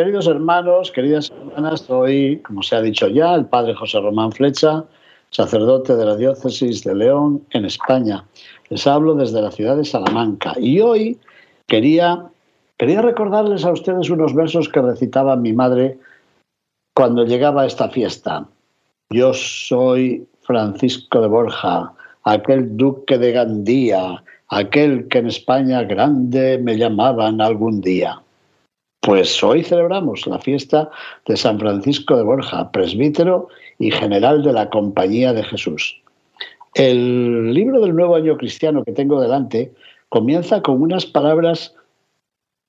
Queridos hermanos, queridas hermanas, soy, como se ha dicho ya, el padre José Román Flecha, sacerdote de la diócesis de León en España. Les hablo desde la ciudad de Salamanca y hoy quería, quería recordarles a ustedes unos versos que recitaba mi madre cuando llegaba a esta fiesta. Yo soy Francisco de Borja, aquel duque de Gandía, aquel que en España grande me llamaban algún día. Pues hoy celebramos la fiesta de San Francisco de Borja, presbítero y general de la Compañía de Jesús. El libro del Nuevo Año Cristiano que tengo delante comienza con unas palabras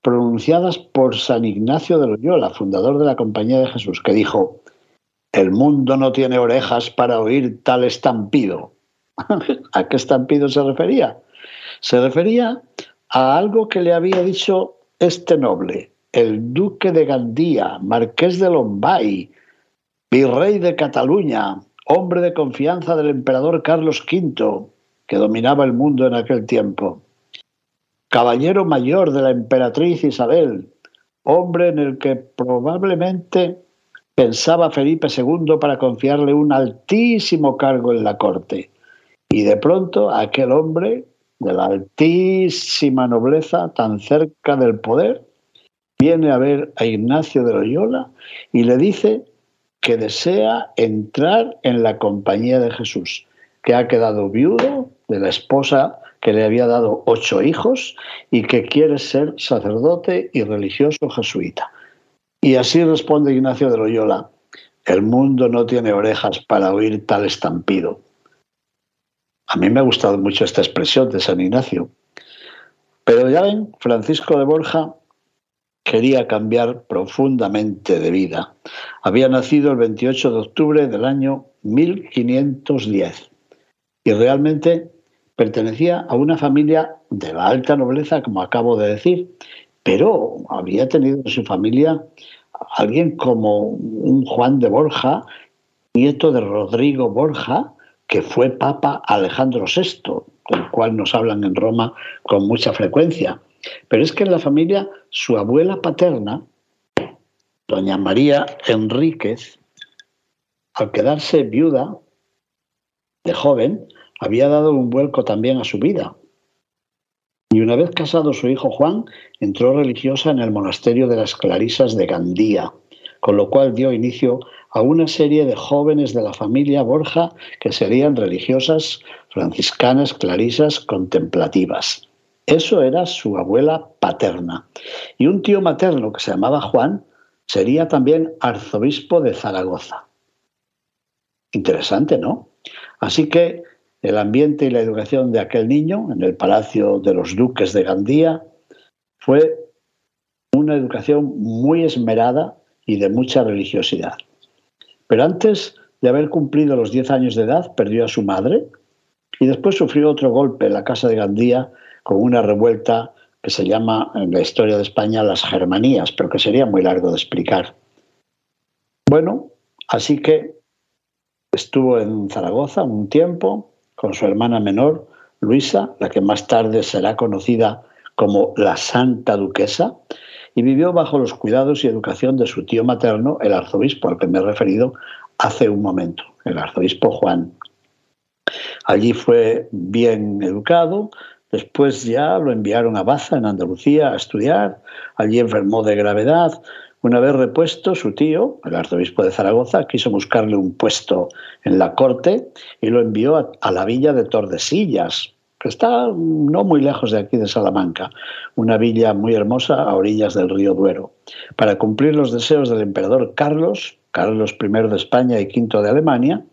pronunciadas por San Ignacio de Loyola, fundador de la Compañía de Jesús, que dijo, el mundo no tiene orejas para oír tal estampido. ¿A qué estampido se refería? Se refería a algo que le había dicho este noble, el duque de Gandía, marqués de Lombay, virrey de Cataluña, hombre de confianza del emperador Carlos V, que dominaba el mundo en aquel tiempo, caballero mayor de la emperatriz Isabel, hombre en el que probablemente pensaba Felipe II para confiarle un altísimo cargo en la corte. Y de pronto aquel hombre de la altísima nobleza, tan cerca del poder, viene a ver a Ignacio de Loyola y le dice que desea entrar en la compañía de Jesús, que ha quedado viudo de la esposa que le había dado ocho hijos y que quiere ser sacerdote y religioso jesuita. Y así responde Ignacio de Loyola, el mundo no tiene orejas para oír tal estampido. A mí me ha gustado mucho esta expresión de San Ignacio. Pero ya ven, Francisco de Borja quería cambiar profundamente de vida. Había nacido el 28 de octubre del año 1510 y realmente pertenecía a una familia de la alta nobleza, como acabo de decir, pero había tenido en su familia alguien como un Juan de Borja, nieto de Rodrigo Borja, que fue Papa Alejandro VI, del cual nos hablan en Roma con mucha frecuencia. Pero es que en la familia, su abuela paterna, doña María Enríquez, al quedarse viuda de joven, había dado un vuelco también a su vida. Y una vez casado su hijo Juan, entró religiosa en el monasterio de las Clarisas de Gandía, con lo cual dio inicio a una serie de jóvenes de la familia Borja que serían religiosas franciscanas clarisas contemplativas. Eso era su abuela paterna. Y un tío materno que se llamaba Juan sería también arzobispo de Zaragoza. Interesante, ¿no? Así que el ambiente y la educación de aquel niño en el palacio de los duques de Gandía fue una educación muy esmerada y de mucha religiosidad. Pero antes de haber cumplido los 10 años de edad, perdió a su madre y después sufrió otro golpe en la casa de Gandía con una revuelta que se llama en la historia de España las Germanías, pero que sería muy largo de explicar. Bueno, así que estuvo en Zaragoza un tiempo con su hermana menor, Luisa, la que más tarde será conocida como la Santa Duquesa, y vivió bajo los cuidados y educación de su tío materno, el arzobispo al que me he referido hace un momento, el arzobispo Juan. Allí fue bien educado, Después ya lo enviaron a Baza, en Andalucía, a estudiar. Allí enfermó de gravedad. Una vez repuesto, su tío, el arzobispo de Zaragoza, quiso buscarle un puesto en la corte y lo envió a, la villa de Tordesillas, que está no muy lejos de aquí de Salamanca, una villa muy hermosa a orillas del río Duero, para cumplir los deseos del emperador Carlos, Carlos I de España y V de Alemania,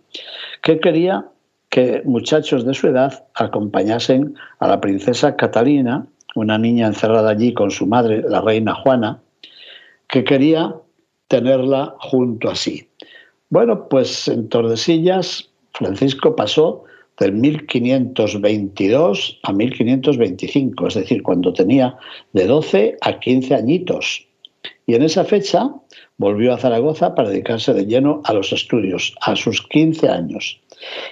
que quería que muchachos de su edad acompañasen a la princesa Catalina una niña encerrada allí con su madre, la reina Juana, que quería tenerla junto a sí. Bueno, pues en Tordesillas Francisco pasó del 1522 a 1525, es decir, cuando tenía de 12 a 15 añitos. Y en esa fecha volvió a Zaragoza para dedicarse de lleno a los estudios, a sus 15 años.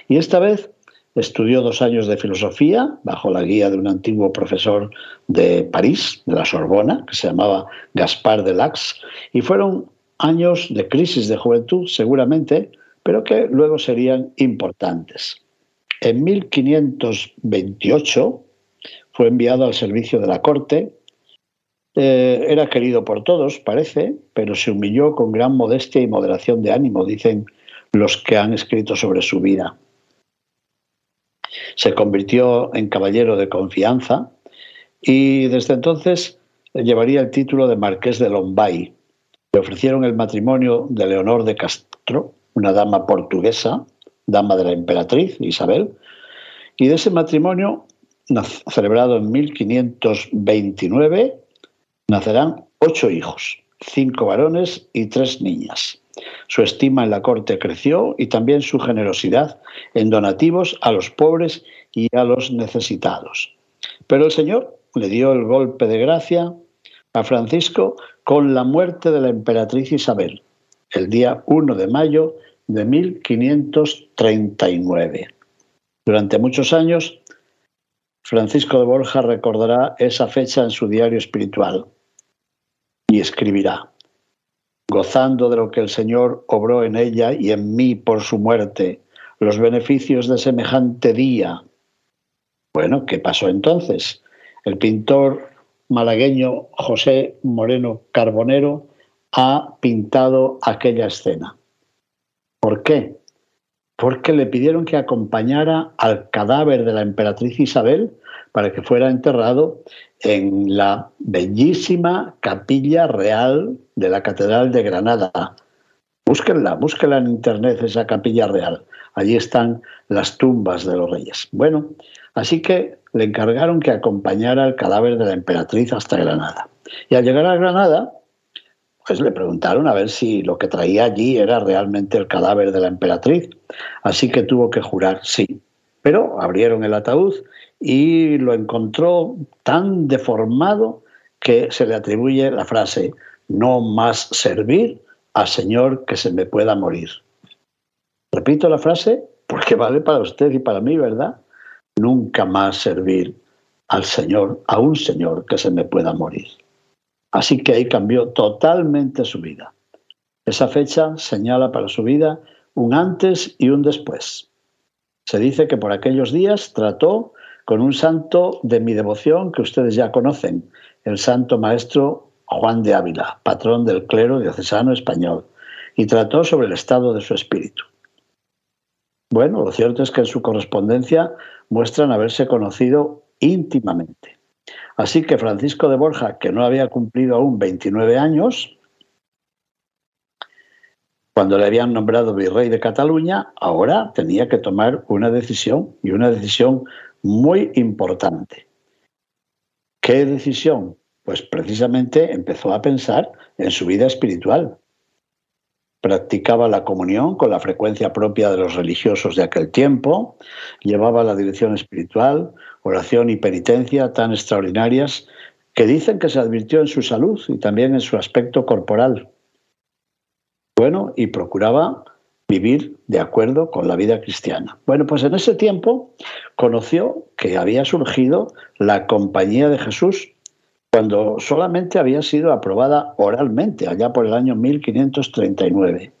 Y esta vez estudió dos años de filosofía bajo la guía de un antiguo profesor de París, de la Sorbona, que se llamaba Gaspar de Lax, y fueron años de crisis de juventud, seguramente, pero que luego serían importantes. En 1528 fue enviado al servicio de la corte. Eh, era querido por todos, parece, pero se humilló con gran modestia y moderación de ánimo, dicen los que han escrito sobre su vida. Se convirtió en caballero de confianza y desde entonces llevaría el título de marqués de Lombay. Le ofrecieron el matrimonio de Leonor de Castro, una dama portuguesa, dama de la emperatriz Isabel, y de ese matrimonio, celebrado en 1529, nacerán ocho hijos, cinco varones y tres niñas. Su estima en la corte creció y también su generosidad en donativos a los pobres y a los necesitados. Pero el Señor le dio el golpe de gracia a Francisco con la muerte de la emperatriz Isabel, el día 1 de mayo de 1539. Durante muchos años, Francisco de Borja recordará esa fecha en su diario espiritual y escribirá, gozando de lo que el Señor obró en ella y en mí por su muerte, los beneficios de semejante día. Bueno, ¿qué pasó entonces? El pintor malagueño José Moreno Carbonero ha pintado aquella escena. ¿Por qué? Porque le pidieron que acompañara al cadáver de la emperatriz Isabel para que fuera enterrado en la bellísima capilla real de la Catedral de Granada. Búsquenla, búsquenla en internet, esa capilla real. Allí están las tumbas de los reyes. Bueno, así que le encargaron que acompañara al cadáver de la emperatriz hasta Granada. Y al llegar a Granada, pues le preguntaron a ver si lo que traía allí era realmente el cadáver de la emperatriz. Así que tuvo que jurar sí. Pero abrieron el ataúd y lo encontró tan deformado que se le atribuye la frase, no más servir al Señor que se me pueda morir. Repito la frase porque vale para usted y para mí, ¿verdad? Nunca más servir al Señor, a un Señor que se me pueda morir. Así que ahí cambió totalmente su vida. Esa fecha señala para su vida un antes y un después. Se dice que por aquellos días trató con un santo de mi devoción que ustedes ya conocen, el santo maestro Juan de Ávila, patrón del clero diocesano español, y trató sobre el estado de su espíritu. Bueno, lo cierto es que en su correspondencia muestran haberse conocido íntimamente. Así que Francisco de Borja, que no había cumplido aún 29 años, cuando le habían nombrado virrey de Cataluña, ahora tenía que tomar una decisión y una decisión muy importante. ¿Qué decisión? Pues precisamente empezó a pensar en su vida espiritual. Practicaba la comunión con la frecuencia propia de los religiosos de aquel tiempo, llevaba la dirección espiritual, oración y penitencia tan extraordinarias que dicen que se advirtió en su salud y también en su aspecto corporal. Bueno, y procuraba vivir de acuerdo con la vida cristiana. Bueno, pues en ese tiempo conoció que había surgido la Compañía de Jesús cuando solamente había sido aprobada oralmente, allá por el año 1539.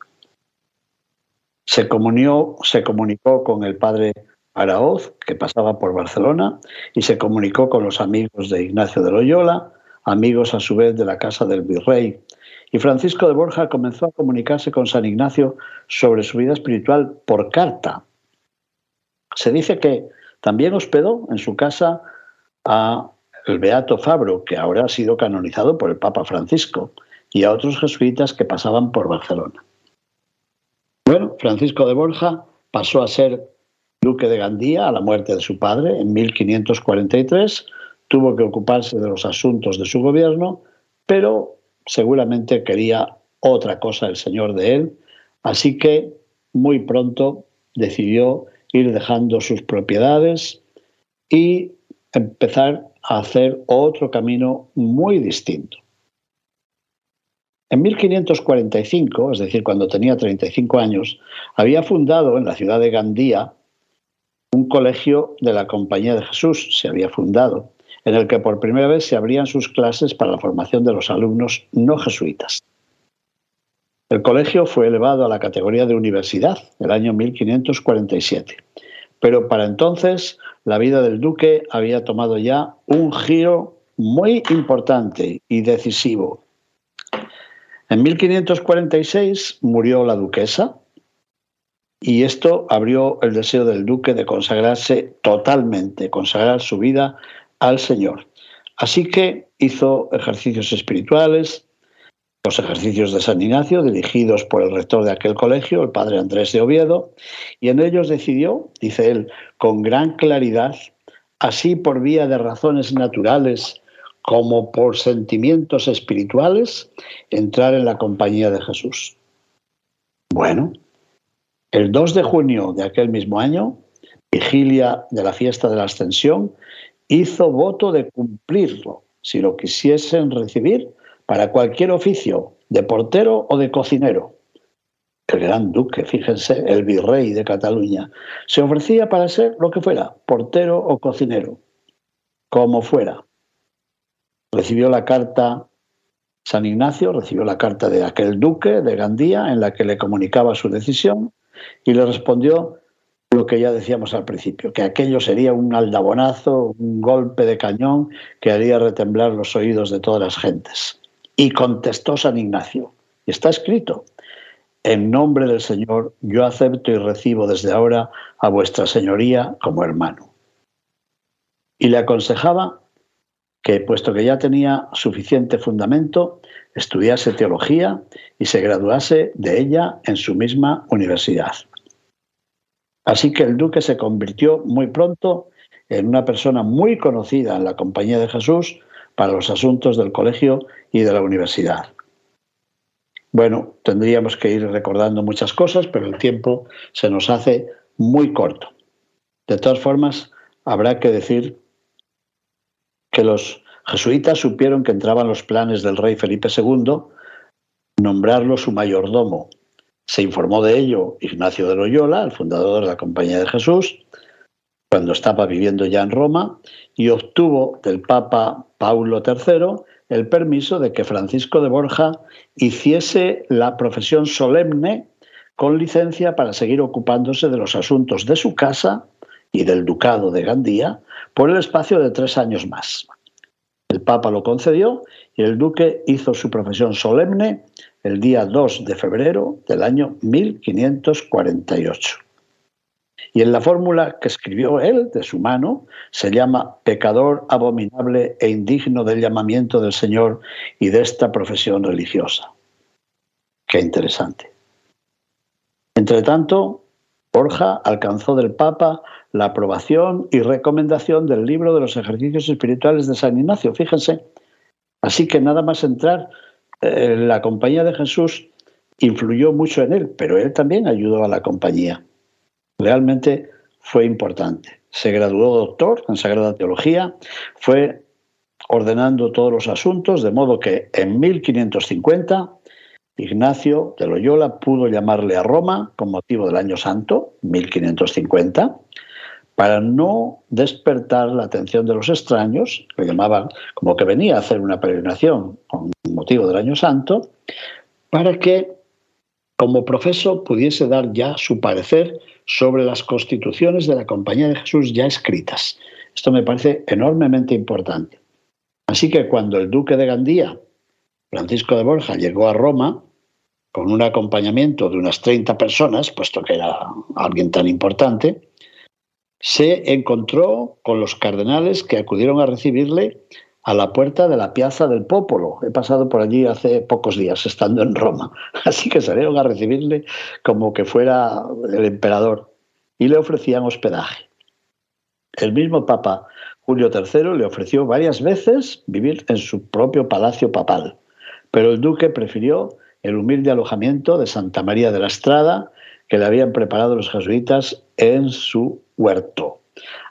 Se, comunió, se comunicó con el padre Araoz, que pasaba por Barcelona, y se comunicó con los amigos de Ignacio de Loyola, amigos a su vez de la casa del virrey y Francisco de Borja comenzó a comunicarse con San Ignacio sobre su vida espiritual por carta. Se dice que también hospedó en su casa a el Beato Fabro, que ahora ha sido canonizado por el Papa Francisco, y a otros jesuitas que pasaban por Barcelona. Bueno, Francisco de Borja pasó a ser duque de Gandía a la muerte de su padre en 1543, tuvo que ocuparse de los asuntos de su gobierno, pero seguramente quería otra cosa el Señor de él, así que muy pronto decidió ir dejando sus propiedades y empezar a hacer otro camino muy distinto. En 1545, es decir, cuando tenía 35 años, había fundado en la ciudad de Gandía un colegio de la Compañía de Jesús, se había fundado, en el que por primera vez se abrían sus clases para la formación de los alumnos no jesuitas. El colegio fue elevado a la categoría de universidad el año 1547, pero para entonces la vida del duque había tomado ya un giro muy importante y decisivo. En 1546 murió la duquesa y esto abrió el deseo del duque de consagrarse totalmente, consagrar su vida al Señor. Así que hizo ejercicios espirituales, los ejercicios de San Ignacio, dirigidos por el rector de aquel colegio, el padre Andrés de Oviedo, y en ellos decidió, dice él, con gran claridad, así por vía de razones naturales como por sentimientos espirituales, entrar en la compañía de Jesús. Bueno, el 2 de junio de aquel mismo año, vigilia de la fiesta de la Ascensión, hizo voto de cumplirlo, si lo quisiesen recibir, para cualquier oficio, de portero o de cocinero. El gran duque, fíjense, el virrey de Cataluña, se ofrecía para ser lo que fuera, portero o cocinero, como fuera. Recibió la carta San Ignacio, recibió la carta de aquel duque de Gandía en la que le comunicaba su decisión y le respondió lo que ya decíamos al principio, que aquello sería un aldabonazo, un golpe de cañón que haría retemblar los oídos de todas las gentes. Y contestó San Ignacio, está escrito, en nombre del Señor yo acepto y recibo desde ahora a vuestra señoría como hermano. Y le aconsejaba que, puesto que ya tenía suficiente fundamento, estudiase teología y se graduase de ella en su misma universidad. Así que el duque se convirtió muy pronto en una persona muy conocida en la Compañía de Jesús para los asuntos del colegio y de la universidad. Bueno, tendríamos que ir recordando muchas cosas, pero el tiempo se nos hace muy corto. De todas formas, habrá que decir que los jesuitas supieron que entraban los planes del rey Felipe II nombrarlo su mayordomo se informó de ello Ignacio de Loyola, el fundador de la Compañía de Jesús, cuando estaba viviendo ya en Roma, y obtuvo del Papa Paulo III el permiso de que Francisco de Borja hiciese la profesión solemne con licencia para seguir ocupándose de los asuntos de su casa y del Ducado de Gandía por el espacio de tres años más. El Papa lo concedió y el duque hizo su profesión solemne el día 2 de febrero del año 1548. Y en la fórmula que escribió él de su mano se llama pecador abominable e indigno del llamamiento del Señor y de esta profesión religiosa. Qué interesante. Entre tanto, Borja alcanzó del Papa la aprobación y recomendación del libro de los ejercicios espirituales de San Ignacio. Fíjense. Así que nada más entrar eh, la compañía de Jesús influyó mucho en él, pero él también ayudó a la compañía. Realmente fue importante. Se graduó doctor en Sagrada Teología, fue ordenando todos los asuntos, de modo que en 1550 Ignacio de Loyola pudo llamarle a Roma con motivo del Año Santo, 1550, para no despertar la atención de los extraños, que llamaban como que venía a hacer una peregrinación con motivo del Año Santo, para que como profeso pudiese dar ya su parecer sobre las constituciones de la Compañía de Jesús ya escritas. Esto me parece enormemente importante. Así que cuando el duque de Gandía, Francisco de Borja, llegó a Roma, con un acompañamiento de unas 30 personas, puesto que era alguien tan importante, se encontró con los cardenales que acudieron a recibirle a la puerta de la Piazza del Popolo. He pasado por allí hace pocos días, estando en Roma. Así que salieron a recibirle como que fuera el emperador y le ofrecían hospedaje. El mismo Papa Julio III le ofreció varias veces vivir en su propio palacio papal, pero el duque prefirió el humilde alojamiento de Santa María de la Estrada que le habían preparado los jesuitas en su huerto.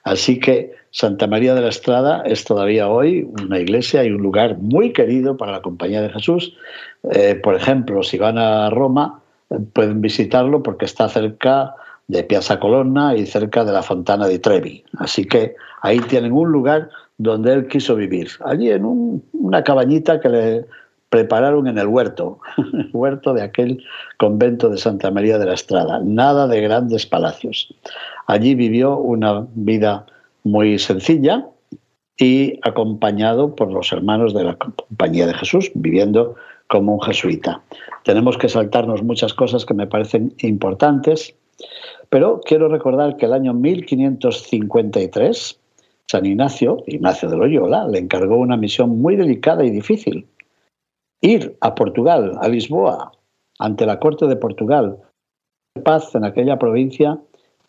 Así que Santa María de la Estrada es todavía hoy una iglesia y un lugar muy querido para la Compañía de Jesús. Eh, por ejemplo, si van a Roma, eh, pueden visitarlo porque está cerca de Piazza Colonna y cerca de la Fontana di Trevi. Así que ahí tienen un lugar donde él quiso vivir, allí en una cabañita que le prepararon en el huerto, el huerto de aquel convento de Santa María de la Estrada, nada de grandes palacios. Allí vivió una vida muy sencilla y acompañado por los hermanos de la Compañía de Jesús, viviendo como un jesuita. Tenemos que saltarnos muchas cosas que me parecen importantes, pero quiero recordar que el año 1553 San Ignacio, Ignacio de Loyola, le encargó una misión muy delicada y difícil. Ir a Portugal, a Lisboa, ante la corte de Portugal, paz en aquella provincia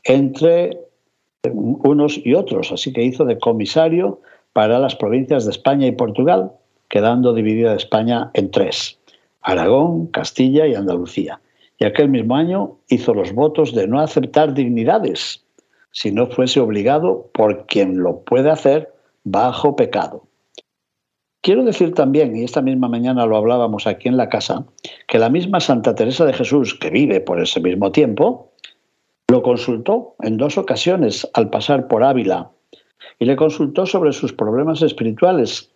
entre unos y otros, así que hizo de comisario para las provincias de España y Portugal, quedando dividida España en tres, Aragón, Castilla y Andalucía. Y aquel mismo año hizo los votos de no aceptar dignidades si no fuese obligado por quien lo puede hacer bajo pecado. Quiero decir también, y esta misma mañana lo hablábamos aquí en la casa, que la misma Santa Teresa de Jesús, que vive por ese mismo tiempo, lo consultó en dos ocasiones al pasar por Ávila y le consultó sobre sus problemas espirituales.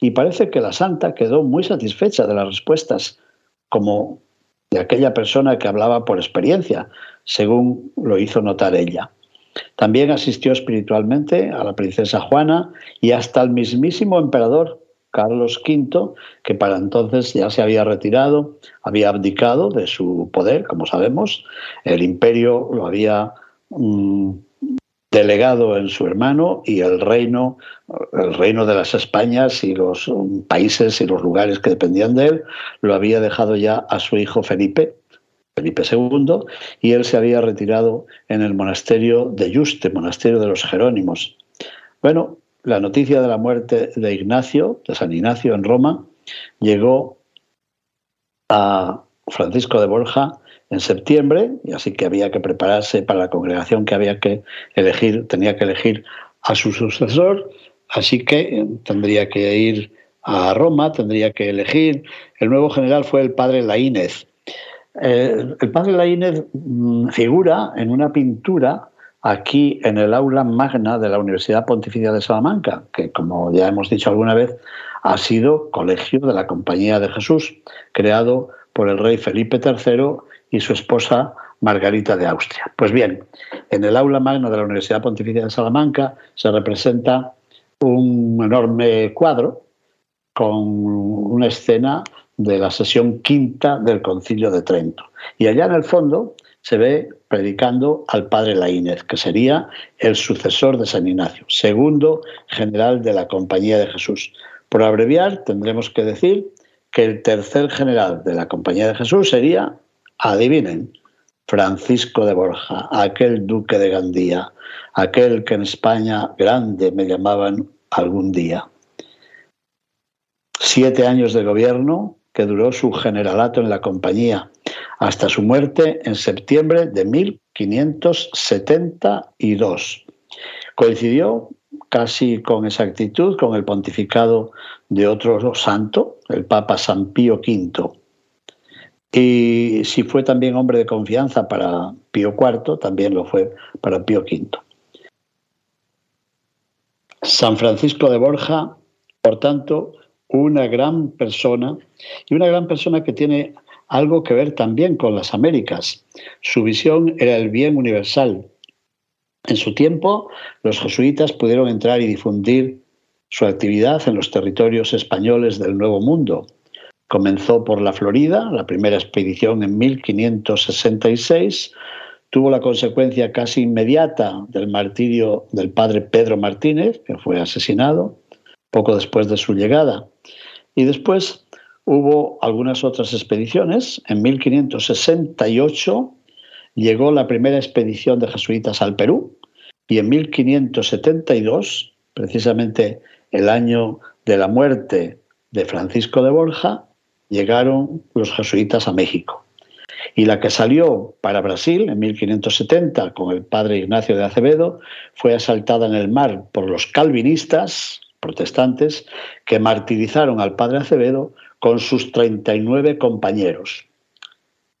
Y parece que la santa quedó muy satisfecha de las respuestas, como de aquella persona que hablaba por experiencia, según lo hizo notar ella. También asistió espiritualmente a la princesa Juana y hasta al mismísimo emperador Carlos V, que para entonces ya se había retirado, había abdicado de su poder, como sabemos. El imperio lo había mm, delegado en su hermano y el reino, el reino de las Españas y los mm, países y los lugares que dependían de él, lo había dejado ya a su hijo Felipe, Felipe II, y él se había retirado en el monasterio de Yuste, monasterio de los Jerónimos. Bueno, la noticia de la muerte de Ignacio, de San Ignacio en Roma, llegó a Francisco de Borja en septiembre, y así que había que prepararse para la congregación que había que elegir, tenía que elegir a su sucesor, así que eh, tendría que ir a Roma, tendría que elegir. El nuevo general fue el padre Laínez. Eh, el padre Laínez mm, figura en una pintura aquí en el aula magna de la Universidad Pontificia de Salamanca, que como ya hemos dicho alguna vez, ha sido colegio de la Compañía de Jesús, creado por el rey Felipe III y su esposa Margarita de Austria. Pues bien, en el aula magna de la Universidad Pontificia de Salamanca se representa un enorme cuadro con una escena de la sesión quinta del Concilio de Trento. Y allá en el fondo se ve predicando al padre Laínez, que sería el sucesor de San Ignacio, segundo general de la Compañía de Jesús. Por abreviar, tendremos que decir que el tercer general de la Compañía de Jesús sería, adivinen, Francisco de Borja, aquel duque de Gandía, aquel que en España grande me llamaban algún día. Siete años de gobierno que duró su generalato en la compañía, hasta su muerte en septiembre de 1572. Coincidió casi con exactitud con el pontificado de otro santo, el Papa San Pío V. Y si fue también hombre de confianza para Pío IV, también lo fue para Pío V. San Francisco de Borja, por tanto, una gran persona y una gran persona que tiene algo que ver también con las Américas. Su visión era el bien universal. En su tiempo, los jesuitas pudieron entrar y difundir su actividad en los territorios españoles del Nuevo Mundo. Comenzó por la Florida, la primera expedición en 1566, tuvo la consecuencia casi inmediata del martirio del padre Pedro Martínez, que fue asesinado poco después de su llegada. Y después Hubo algunas otras expediciones. En 1568 llegó la primera expedición de jesuitas al Perú y en 1572 precisamente el año de la muerte de Francisco de Borja, llegaron los jesuitas a México. Y la que salió para Brasil en 1570 con el padre Ignacio de Acevedo fue asaltada en el mar por los calvinistas protestantes que martirizaron al padre Acevedo con sus 39 compañeros.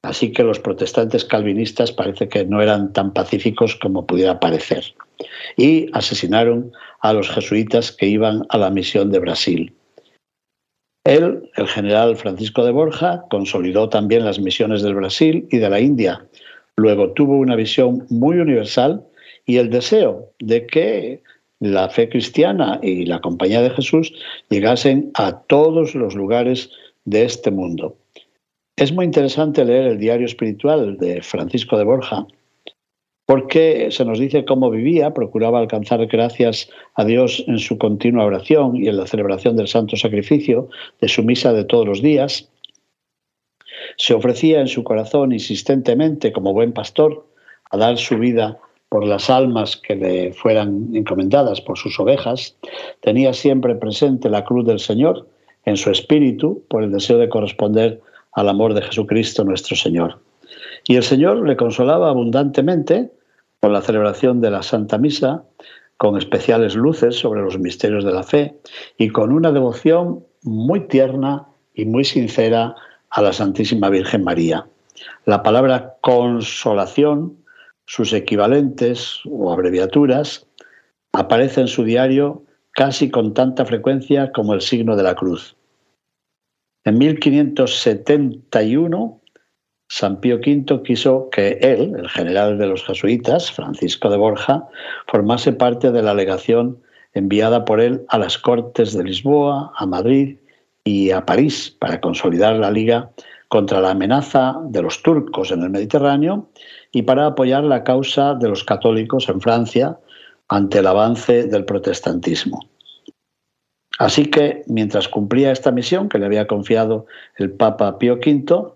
Así que los protestantes calvinistas parece que no eran tan pacíficos como pudiera parecer. Y asesinaron a los jesuitas que iban a la misión de Brasil. Él, el general Francisco de Borja, consolidó también las misiones del Brasil y de la India. Luego tuvo una visión muy universal y el deseo de que la fe cristiana y la compañía de Jesús llegasen a todos los lugares de este mundo. Es muy interesante leer el diario espiritual de Francisco de Borja, porque se nos dice cómo vivía, procuraba alcanzar gracias a Dios en su continua oración y en la celebración del santo sacrificio de su misa de todos los días. Se ofrecía en su corazón insistentemente, como buen pastor, a dar su vida por las almas que le fueran encomendadas, por sus ovejas. Tenía siempre presente la cruz del Señor en su espíritu por el deseo de corresponder al amor de Jesucristo nuestro Señor. Y el Señor le consolaba abundantemente con la celebración de la Santa Misa, con especiales luces sobre los misterios de la fe y con una devoción muy tierna y muy sincera a la Santísima Virgen María. La palabra consolación, sus equivalentes o abreviaturas, aparece en su diario casi con tanta frecuencia como el signo de la cruz. En 1571 San Pío V quiso que él, el general de los jesuitas, Francisco de Borja, formase parte de la legación enviada por él a las Cortes de Lisboa, a Madrid y a París para consolidar la liga contra la amenaza de los turcos en el Mediterráneo y para apoyar la causa de los católicos en Francia ante el avance del protestantismo. Así que, mientras cumplía esta misión que le había confiado el Papa Pío V,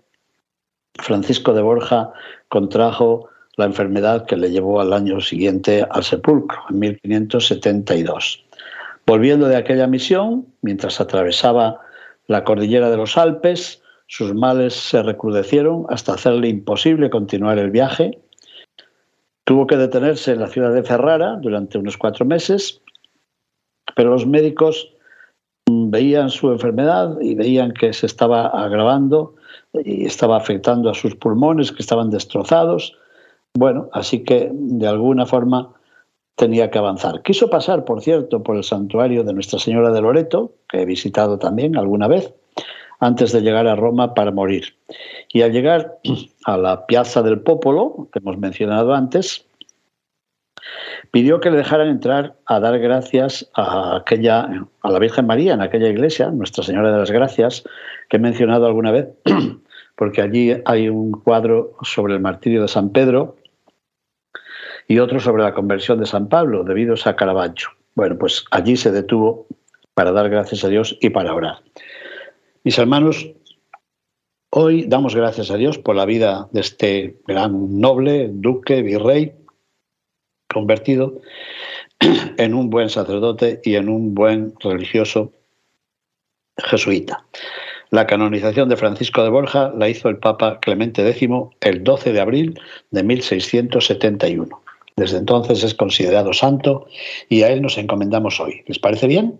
Francisco de Borja contrajo la enfermedad que le llevó al año siguiente al sepulcro, en 1572. Volviendo de aquella misión, mientras atravesaba la cordillera de los Alpes, sus males se recrudecieron hasta hacerle imposible continuar el viaje. Tuvo que detenerse en la ciudad de Ferrara durante unos cuatro meses, pero los médicos veían su enfermedad y veían que se estaba agravando y estaba afectando a sus pulmones que estaban destrozados. Bueno, así que de alguna forma tenía que avanzar. Quiso pasar, por cierto, por el santuario de Nuestra Señora de Loreto, que he visitado también alguna vez, antes de llegar a Roma para morir. Y al llegar a la Piazza del Popolo, que hemos mencionado antes, pidió que le dejaran entrar a dar gracias a aquella a la Virgen María en aquella iglesia, Nuestra Señora de las Gracias, que he mencionado alguna vez, porque allí hay un cuadro sobre el martirio de San Pedro y otro sobre la conversión de San Pablo, debido a Caravaggio. Bueno, pues allí se detuvo para dar gracias a Dios y para orar. Mis hermanos, hoy damos gracias a Dios por la vida de este gran noble, duque, virrey, convertido en un buen sacerdote y en un buen religioso jesuita. La canonización de Francisco de Borja la hizo el Papa Clemente X el 12 de abril de 1671. Desde entonces es considerado santo y a él nos encomendamos hoy. ¿Les parece bien?